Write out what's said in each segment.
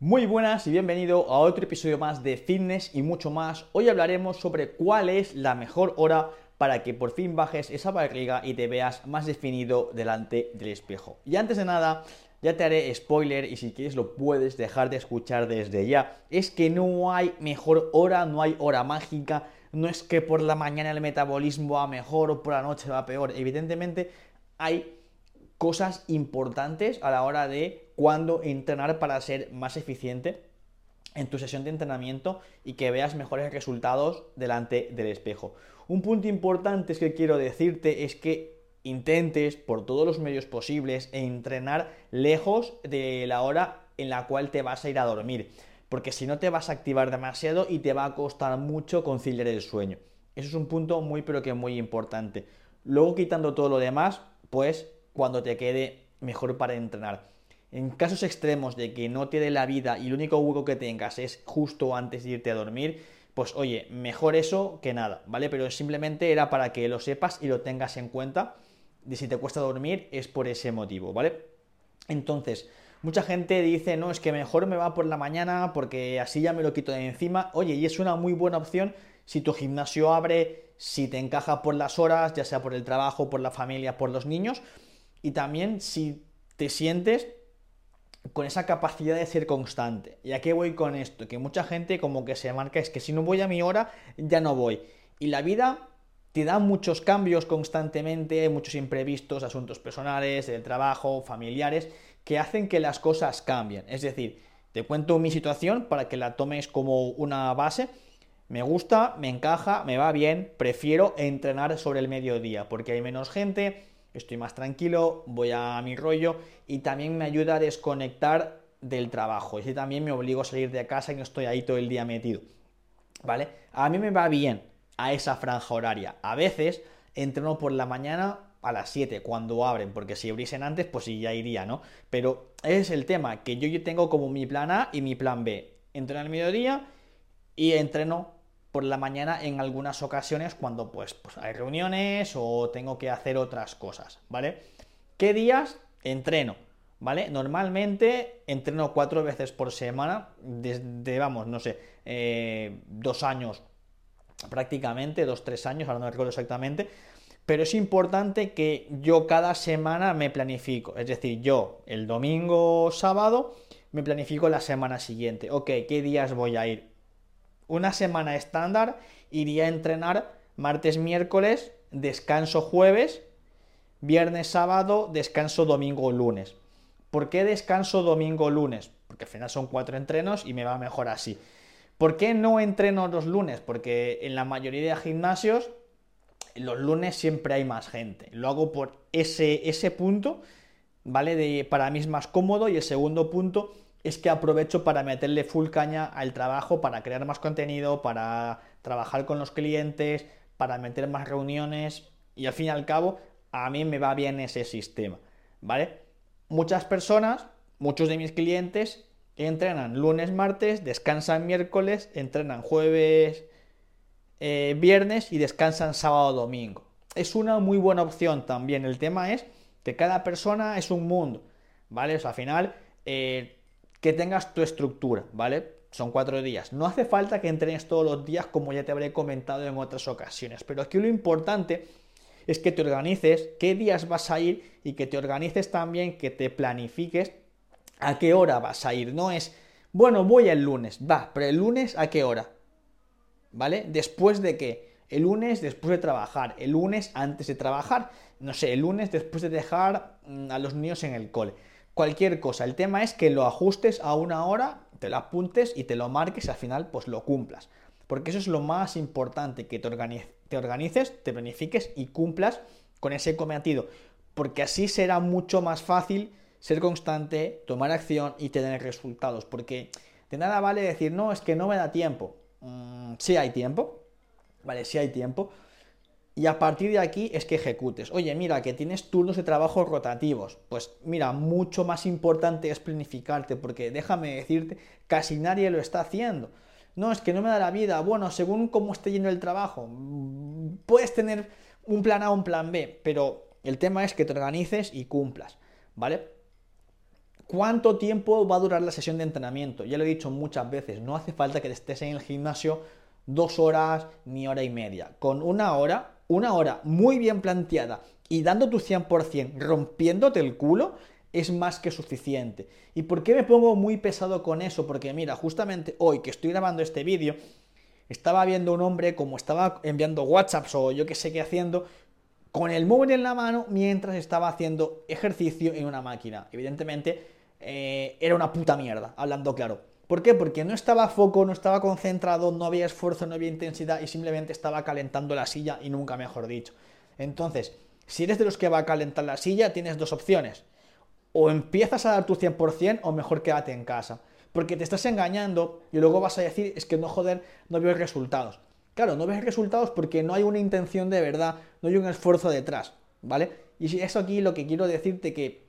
Muy buenas y bienvenido a otro episodio más de Fitness y mucho más. Hoy hablaremos sobre cuál es la mejor hora para que por fin bajes esa barriga y te veas más definido delante del espejo. Y antes de nada, ya te haré spoiler y si quieres lo puedes dejar de escuchar desde ya. Es que no hay mejor hora, no hay hora mágica, no es que por la mañana el metabolismo va mejor o por la noche va peor. Evidentemente hay cosas importantes a la hora de cuándo entrenar para ser más eficiente en tu sesión de entrenamiento y que veas mejores resultados delante del espejo. Un punto importante que quiero decirte es que intentes por todos los medios posibles entrenar lejos de la hora en la cual te vas a ir a dormir, porque si no te vas a activar demasiado y te va a costar mucho conciliar el sueño. Eso es un punto muy pero que muy importante. Luego quitando todo lo demás, pues cuando te quede mejor para entrenar. En casos extremos de que no te dé la vida y el único hueco que tengas es justo antes de irte a dormir, pues oye, mejor eso que nada, ¿vale? Pero simplemente era para que lo sepas y lo tengas en cuenta de si te cuesta dormir es por ese motivo, ¿vale? Entonces, mucha gente dice, no, es que mejor me va por la mañana porque así ya me lo quito de encima. Oye, y es una muy buena opción si tu gimnasio abre, si te encaja por las horas, ya sea por el trabajo, por la familia, por los niños y también si te sientes con esa capacidad de ser constante. ¿Y a qué voy con esto? Que mucha gente como que se marca es que si no voy a mi hora, ya no voy. Y la vida te da muchos cambios constantemente, muchos imprevistos, asuntos personales, del trabajo, familiares, que hacen que las cosas cambien. Es decir, te cuento mi situación para que la tomes como una base. Me gusta, me encaja, me va bien, prefiero entrenar sobre el mediodía porque hay menos gente, estoy más tranquilo, voy a mi rollo y también me ayuda a desconectar del trabajo. Y también me obligo a salir de casa y no estoy ahí todo el día metido. ¿Vale? A mí me va bien a esa franja horaria. A veces entreno por la mañana a las 7 cuando abren, porque si abriesen antes, pues sí, ya iría, ¿no? Pero es el tema, que yo, yo tengo como mi plan A y mi plan B. Entreno al mediodía y entreno por la mañana en algunas ocasiones cuando pues, pues, hay reuniones o tengo que hacer otras cosas, ¿vale? ¿Qué días entreno? ¿Vale? Normalmente entreno cuatro veces por semana, desde, vamos, no sé, eh, dos años prácticamente, dos, tres años, ahora no recuerdo exactamente, pero es importante que yo cada semana me planifico, es decir, yo el domingo, sábado, me planifico la semana siguiente, ok, ¿qué días voy a ir? Una semana estándar iría a entrenar martes, miércoles, descanso jueves, viernes, sábado, descanso domingo, lunes. ¿Por qué descanso domingo, lunes? Porque al final son cuatro entrenos y me va mejor así. ¿Por qué no entreno los lunes? Porque en la mayoría de gimnasios los lunes siempre hay más gente. Lo hago por ese, ese punto, ¿vale? De, para mí es más cómodo y el segundo punto es que aprovecho para meterle full caña al trabajo, para crear más contenido, para trabajar con los clientes, para meter más reuniones y al fin y al cabo a mí me va bien ese sistema, ¿vale? Muchas personas, muchos de mis clientes entrenan lunes, martes, descansan miércoles, entrenan jueves, eh, viernes y descansan sábado, domingo. Es una muy buena opción también. El tema es que cada persona es un mundo, ¿vale? Al final eh, que tengas tu estructura, ¿vale? Son cuatro días. No hace falta que entrenes todos los días como ya te habré comentado en otras ocasiones, pero aquí lo importante es que te organices qué días vas a ir y que te organices también, que te planifiques a qué hora vas a ir. No es, bueno, voy el lunes, va, pero el lunes a qué hora, ¿vale? Después de qué? El lunes después de trabajar, el lunes antes de trabajar, no sé, el lunes después de dejar mm, a los niños en el cole cualquier cosa. El tema es que lo ajustes a una hora, te lo apuntes y te lo marques y al final pues lo cumplas. Porque eso es lo más importante, que te, organices, te planifiques y cumplas con ese cometido. Porque así será mucho más fácil ser constante, tomar acción y tener resultados. Porque de nada vale decir, no, es que no me da tiempo. Mm, sí hay tiempo, ¿vale? Sí hay tiempo y a partir de aquí es que ejecutes. Oye, mira, que tienes turnos de trabajo rotativos. Pues mira, mucho más importante es planificarte, porque déjame decirte, casi nadie lo está haciendo. No, es que no me da la vida. Bueno, según cómo esté yendo el trabajo, puedes tener un plan A o un plan B, pero el tema es que te organices y cumplas, ¿vale? ¿Cuánto tiempo va a durar la sesión de entrenamiento? Ya lo he dicho muchas veces, no hace falta que estés en el gimnasio dos horas ni hora y media. Con una hora, una hora muy bien planteada y dando tu 100%, rompiéndote el culo, es más que suficiente. ¿Y por qué me pongo muy pesado con eso? Porque mira, justamente hoy que estoy grabando este vídeo, estaba viendo un hombre como estaba enviando WhatsApps o yo que sé qué haciendo, con el móvil en la mano mientras estaba haciendo ejercicio en una máquina. Evidentemente eh, era una puta mierda, hablando claro. ¿Por qué? Porque no estaba a foco, no estaba concentrado, no había esfuerzo, no había intensidad y simplemente estaba calentando la silla y nunca mejor dicho. Entonces, si eres de los que va a calentar la silla, tienes dos opciones. O empiezas a dar tu 100% o mejor quédate en casa. Porque te estás engañando y luego vas a decir, es que no joder, no veo resultados. Claro, no ves resultados porque no hay una intención de verdad, no hay un esfuerzo detrás, ¿vale? Y eso aquí lo que quiero decirte que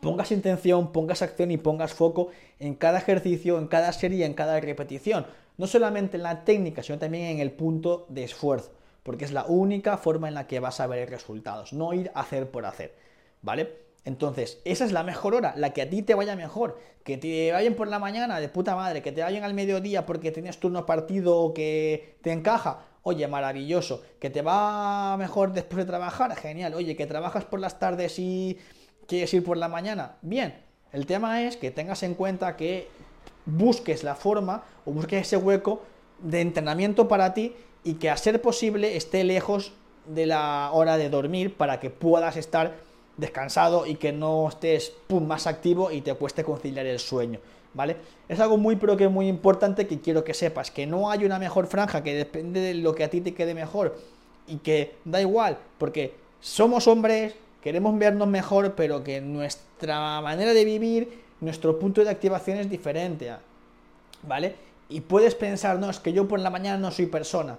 pongas intención, pongas acción y pongas foco en cada ejercicio, en cada serie, en cada repetición. No solamente en la técnica, sino también en el punto de esfuerzo, porque es la única forma en la que vas a ver resultados, no ir a hacer por hacer, ¿vale? Entonces, esa es la mejor hora, la que a ti te vaya mejor, que te vayan por la mañana de puta madre, que te vayan al mediodía porque tienes turno partido o que te encaja, oye, maravilloso, que te va mejor después de trabajar, genial, oye, que trabajas por las tardes y quieres ir por la mañana, bien. El tema es que tengas en cuenta que busques la forma o busques ese hueco de entrenamiento para ti y que a ser posible esté lejos de la hora de dormir para que puedas estar descansado y que no estés pum, más activo y te cueste conciliar el sueño. ¿Vale? Es algo muy pero que muy importante que quiero que sepas, que no hay una mejor franja, que depende de lo que a ti te quede mejor y que da igual, porque somos hombres, queremos vernos mejor, pero que nuestra manera de vivir, nuestro punto de activación es diferente, ¿vale? Y puedes pensar, no, es que yo por la mañana no soy persona.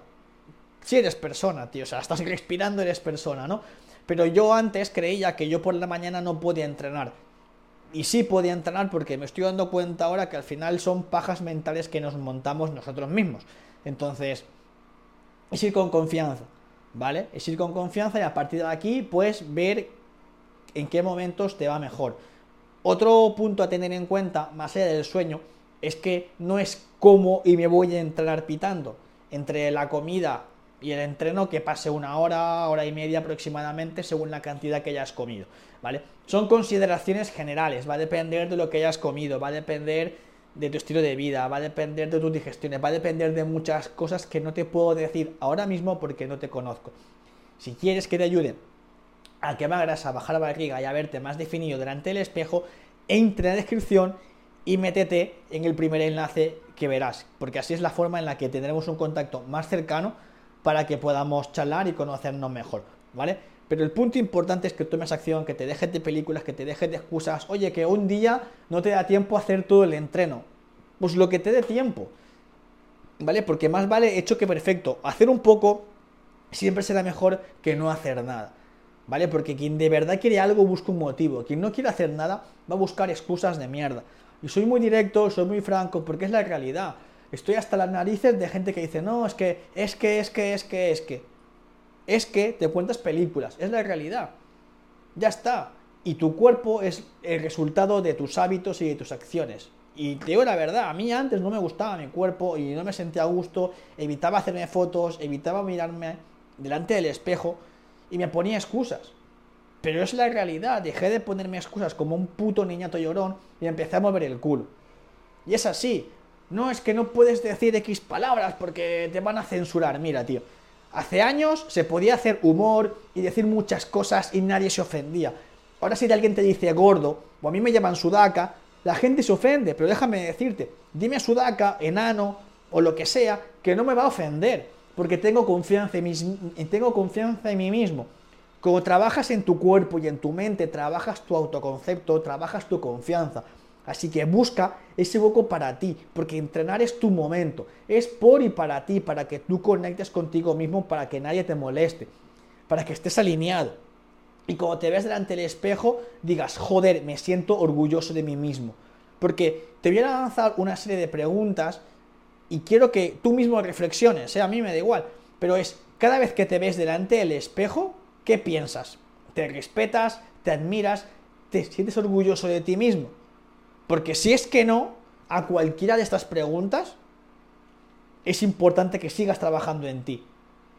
Si eres persona, tío, o sea, estás respirando, eres persona, ¿no? Pero yo antes creía que yo por la mañana no podía entrenar. Y sí podía entrenar porque me estoy dando cuenta ahora que al final son pajas mentales que nos montamos nosotros mismos. Entonces, es ir con confianza, ¿vale? Es ir con confianza y a partir de aquí, pues ver en qué momentos te va mejor. Otro punto a tener en cuenta, más allá del sueño, es que no es cómo y me voy a entrenar pitando. Entre la comida y el entreno que pase una hora, hora y media aproximadamente según la cantidad que hayas comido, ¿vale? Son consideraciones generales, va a depender de lo que hayas comido, va a depender de tu estilo de vida, va a depender de tus digestiones, va a depender de muchas cosas que no te puedo decir ahora mismo porque no te conozco. Si quieres que te ayude a quemar grasa, bajar la barriga y a verte más definido delante del espejo, entra en la descripción y métete en el primer enlace que verás, porque así es la forma en la que tendremos un contacto más cercano para que podamos charlar y conocernos mejor, ¿vale? Pero el punto importante es que tomes acción, que te dejes de películas, que te dejes de excusas. Oye, que un día no te da tiempo a hacer todo el entreno. Pues lo que te dé tiempo. ¿Vale? Porque más vale hecho que perfecto. Hacer un poco siempre será mejor que no hacer nada. ¿Vale? Porque quien de verdad quiere algo busca un motivo, quien no quiere hacer nada va a buscar excusas de mierda. Y soy muy directo, soy muy franco, porque es la realidad. Estoy hasta las narices de gente que dice, no, es que, es que, es que, es que, es que. Es que te cuentas películas, es la realidad. Ya está. Y tu cuerpo es el resultado de tus hábitos y de tus acciones. Y te digo la verdad, a mí antes no me gustaba mi cuerpo y no me sentía a gusto, evitaba hacerme fotos, evitaba mirarme delante del espejo y me ponía excusas. Pero es la realidad, dejé de ponerme excusas como un puto niñato llorón y empecé a mover el culo. Y es así. No es que no puedes decir X palabras porque te van a censurar. Mira, tío. Hace años se podía hacer humor y decir muchas cosas y nadie se ofendía. Ahora si alguien te dice gordo o a mí me llaman sudaca, la gente se ofende, pero déjame decirte, dime sudaca, enano o lo que sea, que no me va a ofender porque tengo confianza, en mí, tengo confianza en mí mismo. Como trabajas en tu cuerpo y en tu mente, trabajas tu autoconcepto, trabajas tu confianza. Así que busca ese hueco para ti, porque entrenar es tu momento, es por y para ti, para que tú conectes contigo mismo, para que nadie te moleste, para que estés alineado. Y cuando te ves delante del espejo, digas, joder, me siento orgulloso de mí mismo. Porque te voy a lanzar una serie de preguntas y quiero que tú mismo reflexiones, ¿eh? a mí me da igual, pero es cada vez que te ves delante del espejo, ¿qué piensas? ¿Te respetas? ¿Te admiras? ¿Te sientes orgulloso de ti mismo? Porque si es que no, a cualquiera de estas preguntas, es importante que sigas trabajando en ti.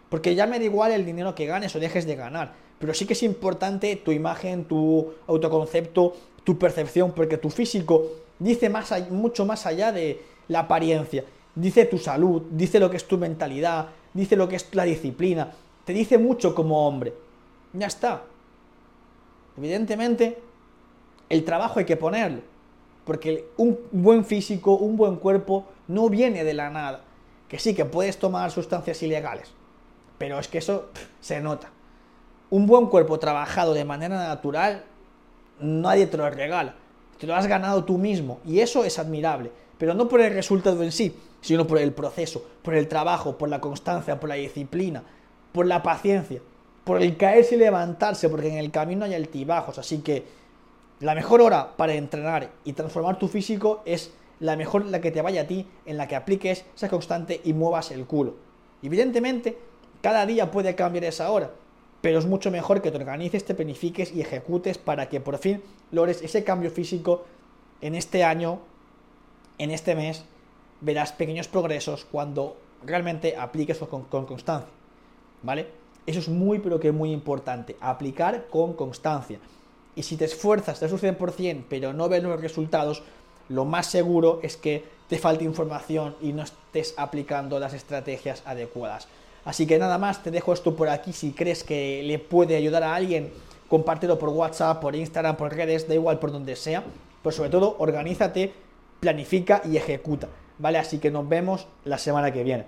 Porque ya me da igual el dinero que ganes o dejes de ganar, pero sí que es importante tu imagen, tu autoconcepto, tu percepción, porque tu físico dice más, mucho más allá de la apariencia. Dice tu salud, dice lo que es tu mentalidad, dice lo que es la disciplina, te dice mucho como hombre. Ya está. Evidentemente, el trabajo hay que ponerlo, porque un buen físico, un buen cuerpo, no viene de la nada. Que sí, que puedes tomar sustancias ilegales, pero es que eso se nota. Un buen cuerpo trabajado de manera natural, nadie te lo regala. Te lo has ganado tú mismo y eso es admirable, pero no por el resultado en sí, sino por el proceso, por el trabajo, por la constancia, por la disciplina, por la paciencia, por el caerse y levantarse, porque en el camino hay altibajos, así que la mejor hora para entrenar y transformar tu físico es la mejor la que te vaya a ti, en la que apliques esa constante y muevas el culo. Evidentemente, cada día puede cambiar esa hora, pero es mucho mejor que te organices, te planifiques y ejecutes para que por fin logres ese cambio físico en este año, en este mes, verás pequeños progresos cuando realmente apliques con, con constancia, ¿vale? Eso es muy, pero que muy importante, aplicar con constancia. Y si te esfuerzas, te das un 100%, pero no ves los resultados, lo más seguro es que te falte información y no estés aplicando las estrategias adecuadas. Así que nada más, te dejo esto por aquí. Si crees que le puede ayudar a alguien, compártelo por WhatsApp, por Instagram, por redes, da igual por donde sea. Pero sobre todo, organízate, planifica y ejecuta. ¿Vale? Así que nos vemos la semana que viene.